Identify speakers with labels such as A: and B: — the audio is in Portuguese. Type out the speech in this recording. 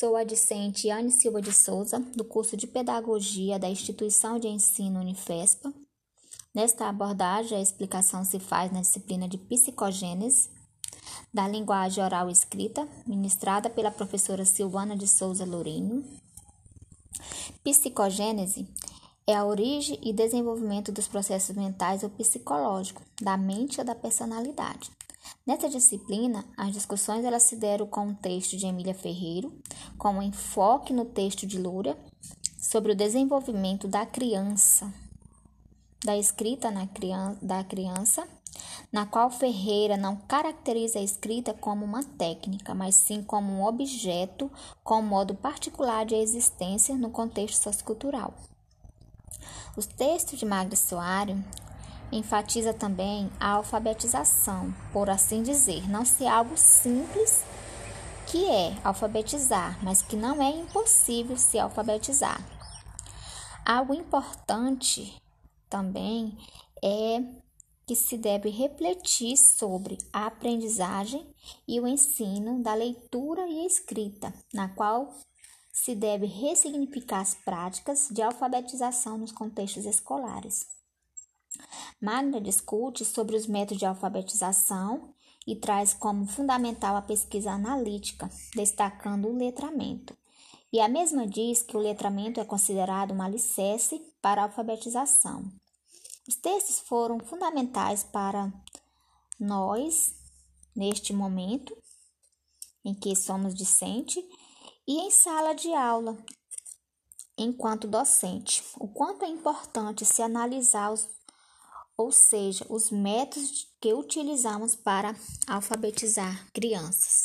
A: Sou a discente Anne Silva de Souza, do curso de Pedagogia da Instituição de Ensino Unifespa. Nesta abordagem, a explicação se faz na disciplina de Psicogênese, da linguagem oral escrita, ministrada pela professora Silvana de Souza Lourinho. Psicogênese é a origem e desenvolvimento dos processos mentais ou psicológicos, da mente ou da personalidade. Nessa disciplina, as discussões elas se deram com o texto de Emília Ferreiro, com um enfoque no texto de Lúria, sobre o desenvolvimento da criança, da escrita na criança, da criança, na qual Ferreira não caracteriza a escrita como uma técnica, mas sim como um objeto com modo particular de existência no contexto sociocultural. Os textos de Magda Soares enfatiza também a alfabetização, por assim dizer, não ser algo simples que é alfabetizar, mas que não é impossível se alfabetizar. Algo importante também é que se deve refletir sobre a aprendizagem e o ensino da leitura e escrita, na qual se deve ressignificar as práticas de alfabetização nos contextos escolares. Magna discute sobre os métodos de alfabetização e traz como fundamental a pesquisa analítica, destacando o letramento. E a mesma diz que o letramento é considerado um alicerce para a alfabetização. Os textos foram fundamentais para nós neste momento em que somos discente e em sala de aula, enquanto docente. O quanto é importante se analisar os ou seja, os métodos que utilizamos para alfabetizar crianças.